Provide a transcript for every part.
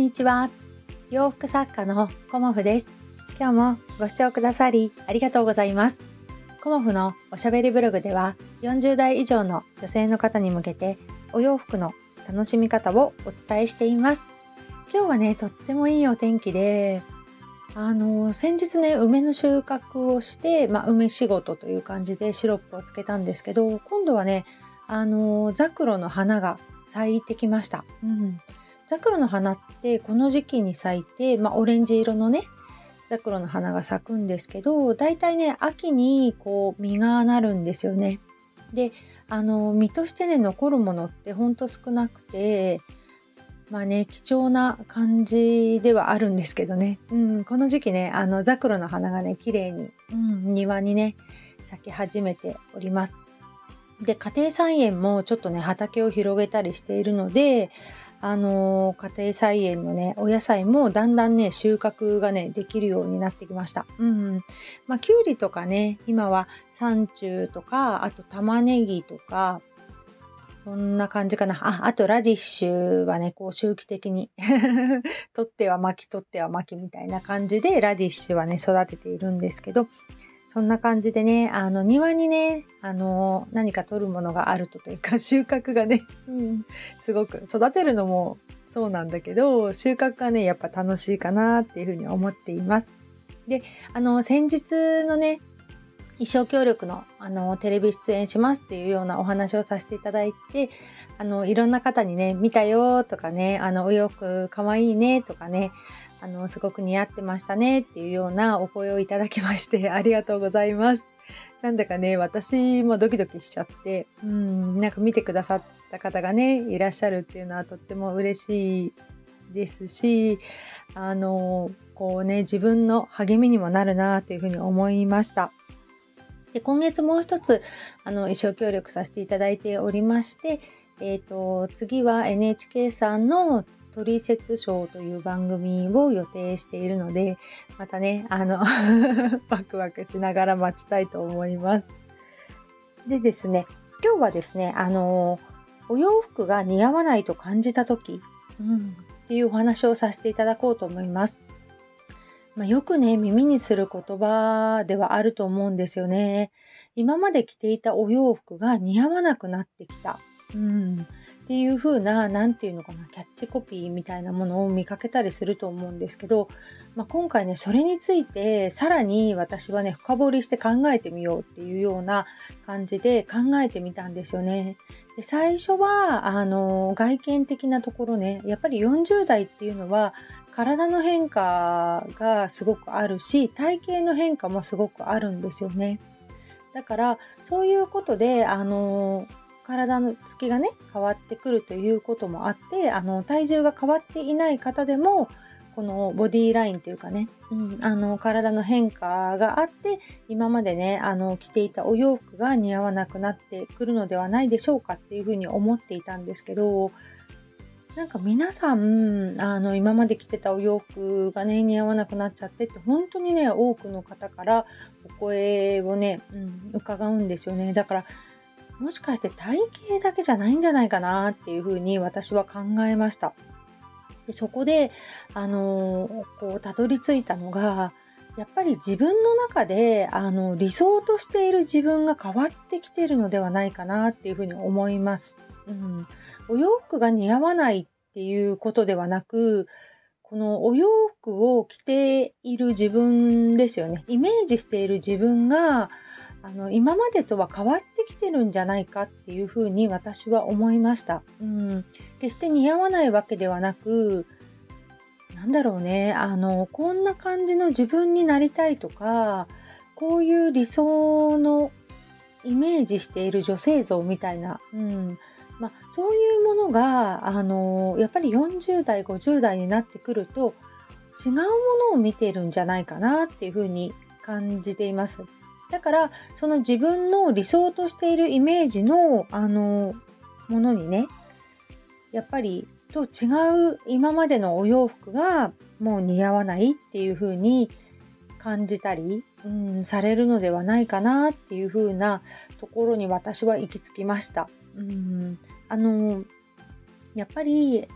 にちは。洋服作家のコモフです。今日もご視聴くださりありがとうございます。コモフのおしゃべりブログでは40代以上の女性の方に向けてお洋服の楽しみ方をお伝えしています。今日はねとってもいいお天気であの先日ね梅の収穫をして、まあ、梅仕事という感じでシロップをつけたんですけど今度はねあのザクロの花が咲いてきました、うん、ザクロの花ってこの時期に咲いて、まあ、オレンジ色のねザクロの花が咲くんですけど大体ね秋にこう実がなるんですよね。であの実としてね残るものってほんと少なくてまあね貴重な感じではあるんですけどね、うん、この時期ねあのザクロの花がね綺麗に、うん、庭にね咲き始めております。で家庭菜園もちょっとね畑を広げたりしているのであのー、家庭菜園のねお野菜もだんだんね収穫がねできるようになってきました。うん、まあきゅうりとかね今はサンチューとかあと玉ねぎとかそんな感じかな。あ、あとラディッシュはね、こう周期的に 取っては巻き、取っては巻きみたいな感じでラディッシュはね、育てているんですけど、そんな感じでね、あの庭にね、あの何か取るものがあるとというか 収穫がね、うん、すごく育てるのもそうなんだけど収穫がねやっぱ楽しいかなっていうふうに思っています。であの先日のね衣装協力のあのテレビ出演しますっていうようなお話をさせていただいてあのいろんな方にね見たよとかねあのお洋服かわいいねとかねあの、すごく似合ってましたねっていうようなお声をいただきまして ありがとうございます。なんだかね、私もドキドキしちゃって、うん、なんか見てくださった方がね、いらっしゃるっていうのはとっても嬉しいですし、あの、こうね、自分の励みにもなるなというふうに思いました。で、今月もう一つ、あの、衣装協力させていただいておりまして、えっ、ー、と、次は NHK さんのトリセツショーという番組を予定しているので、またね、あの ワクワクしながら待ちたいと思います。でですね、今日はですね、あの、お洋服が似合わないと感じた時、うん、っていうお話をさせていただこうと思います。まあ、よくね、耳にする言葉ではあると思うんですよね。今まで着ていたお洋服が似合わなくなってきた。うん、っていう風な何て言うのかなキャッチコピーみたいなものを見かけたりすると思うんですけど、まあ、今回ねそれについてさらに私はね深掘りして考えてみようっていうような感じで考えてみたんですよね。で最初はあの外見的なところねやっぱり40代っていうのは体の変化がすごくあるし体型の変化もすごくあるんですよね。だからそういうことであの体のつきがね変わってくるということもあってあの体重が変わっていない方でもこのボディーラインというかね、うん、あの体の変化があって今までねあの着ていたお洋服が似合わなくなってくるのではないでしょうかっていうふうに思っていたんですけどなんか皆さんあの今まで着てたお洋服がね似合わなくなっちゃってって本当にね多くの方からお声をね、うん、伺うんですよね。だからもしかして体型だけじゃないんじゃないかなっていうふうに私は考えました。でそこで、あのー、こうたどり着いたのがやっぱり自分の中であの理想としている自分が変わってきているのではないかなっていうふうに思います。うん、お洋服が似合わないっていうことではなくこのお洋服を着ている自分ですよねイメージしている自分があの今までとは変わってきてるんじゃないかっていうふうに私は思いました。うん、決して似合わないわけではなくなんだろうねあのこんな感じの自分になりたいとかこういう理想のイメージしている女性像みたいな、うんまあ、そういうものがあのやっぱり40代50代になってくると違うものを見てるんじゃないかなっていうふうに感じています。だからその自分の理想としているイメージのあのものにねやっぱりと違う今までのお洋服がもう似合わないっていう風に感じたり、うん、されるのではないかなっていう風なところに私は行き着きました。うん、あのやっぱり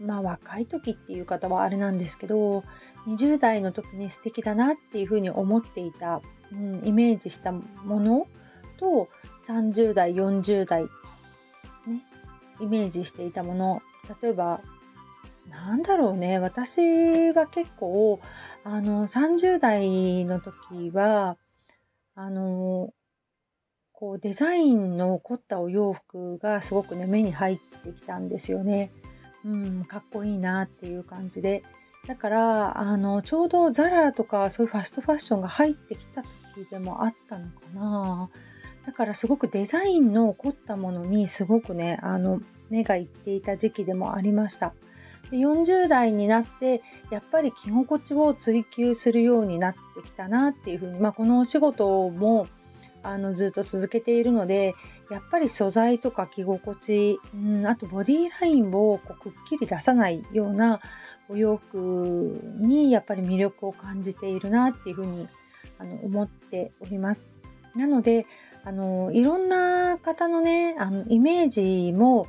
まあ若い時っていう方はあれなんですけど20代の時に素敵だなっていうふうに思っていた、うん、イメージしたものと30代40代、ね、イメージしていたもの例えばなんだろうね私は結構あの30代の時はあのこうデザインの凝ったお洋服がすごくね目に入ってきたんですよね。うん、かっこいいなっていう感じで。だからあのちょうどザラとかそういうファストファッションが入ってきた時でもあったのかな。だからすごくデザインの凝ったものにすごくねあの目がいっていた時期でもありました。で40代になってやっぱり着心地を追求するようになってきたなっていうふうに、まあ、このお仕事もあのずっと続けているのでやっぱり素材とか着心地、うん、あとボディラインをこうくっきり出さないようなお洋服にやっぱり魅力を感じているなっていうふうにあの思っております。なのであのいろんな方のねあのイメージも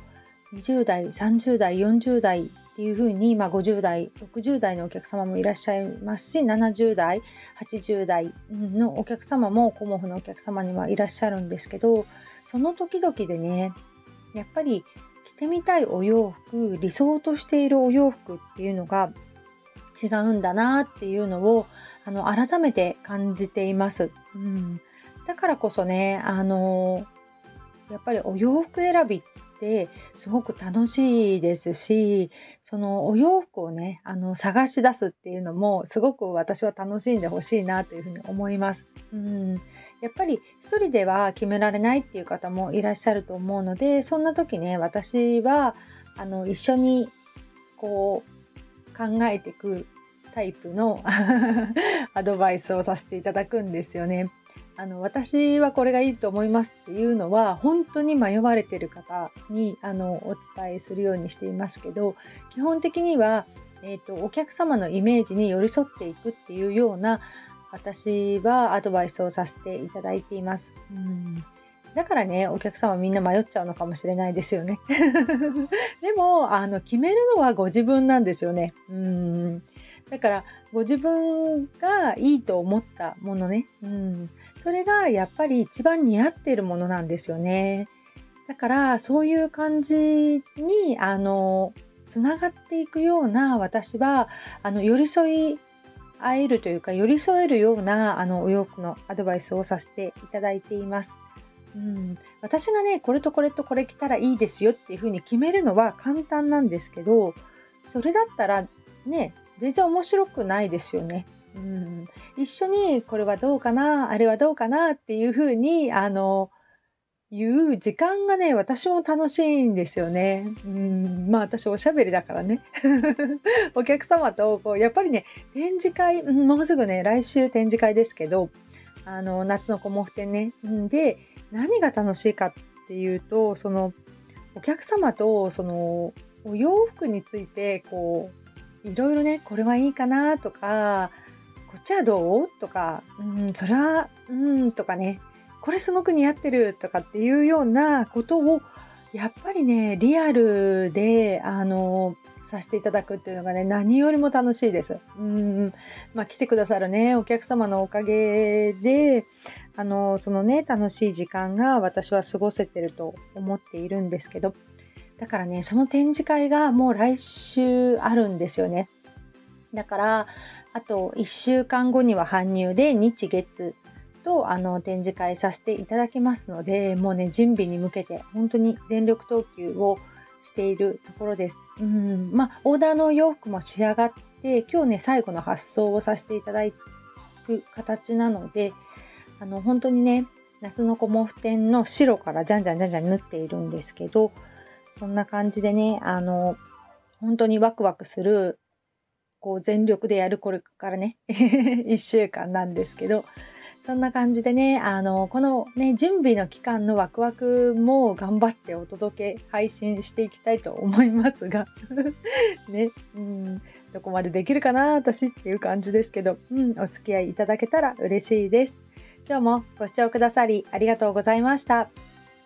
20代30代40代っていうふうに、まあ、50代60代のお客様もいらっしゃいますし70代80代のお客様もコモフのお客様にはいらっしゃるんですけどその時々でねやっぱり着てみたいお洋服理想としているお洋服っていうのが違うんだなっていうのをあの改めて感じています。うん、だからこそね、あのやっぱりお洋服選びってすごく楽しいですし、そのお洋服をね、あの探し出すっていうのもすごく私は楽しんでほしいなというふうに思います。うん、やっぱり一人では決められないっていう方もいらっしゃると思うので、そんな時ね、私はあの一緒にこう考えていくタイプの アドバイスをさせていただくんですよね。あの私はこれがいいと思いますっていうのは本当に迷われてる方にあのお伝えするようにしていますけど基本的には、えーと、お客様のイメージに寄り添っていくっていうような私はアドバイスをさせていただいています。うんだからね、お客様みんな迷っちゃうのかもしれないですよね。でも、あの、決めるのはご自分なんですよね。うん。だから、ご自分がいいと思ったものね。うん。それがやっぱり一番似合っているものなんですよね。だからそういう感じにあのつながっていくような私はあの寄り添い合えるというか寄り添えるようなあのお洋服のアドバイスをさせていただいています。うん、私がねこれとこれとこれ着たらいいですよっていうふうに決めるのは簡単なんですけどそれだったらね全然面白くないですよね。うん、一緒にこれはどうかなあれはどうかなっていうふうにあの言う時間がね私も楽しいんですよね。うんまあ私おしゃべりだからね お客様とこうやっぱりね展示会、もうすぐね来週展示会ですけどあの夏のコモフ展ね。で何が楽しいかっていうとそのお客様とそのお洋服についてこういろいろねこれはいいかなとかこっちはどうとか、うん、それは、うん、とかね、これすごく似合ってるとかっていうようなことを、やっぱりね、リアルで、あの、させていただくっていうのがね、何よりも楽しいです。うん、まあ、来てくださるね、お客様のおかげで、あの、そのね、楽しい時間が私は過ごせてると思っているんですけど、だからね、その展示会がもう来週あるんですよね。だから、あと1週間後には搬入で日月とあの展示会させていただきますのでもうね準備に向けて本当に全力投球をしているところです。うんまあ、オーダーの洋服も仕上がって今日ね最後の発送をさせていただく形なのであの本当にね夏のコモフ展の白からじゃんじゃんじゃんじゃん縫っているんですけどそんな感じでねあの本当にワクワクするこう全力でやるこれからね 1週間なんですけどそんな感じでねあのこのね準備の期間のワクワクも頑張ってお届け配信していきたいと思いますが ねうんどこまでできるかな私っていう感じですけど、うん、お付き合いいただけたら嬉しいです。今日もご視聴くださりありがとうございました。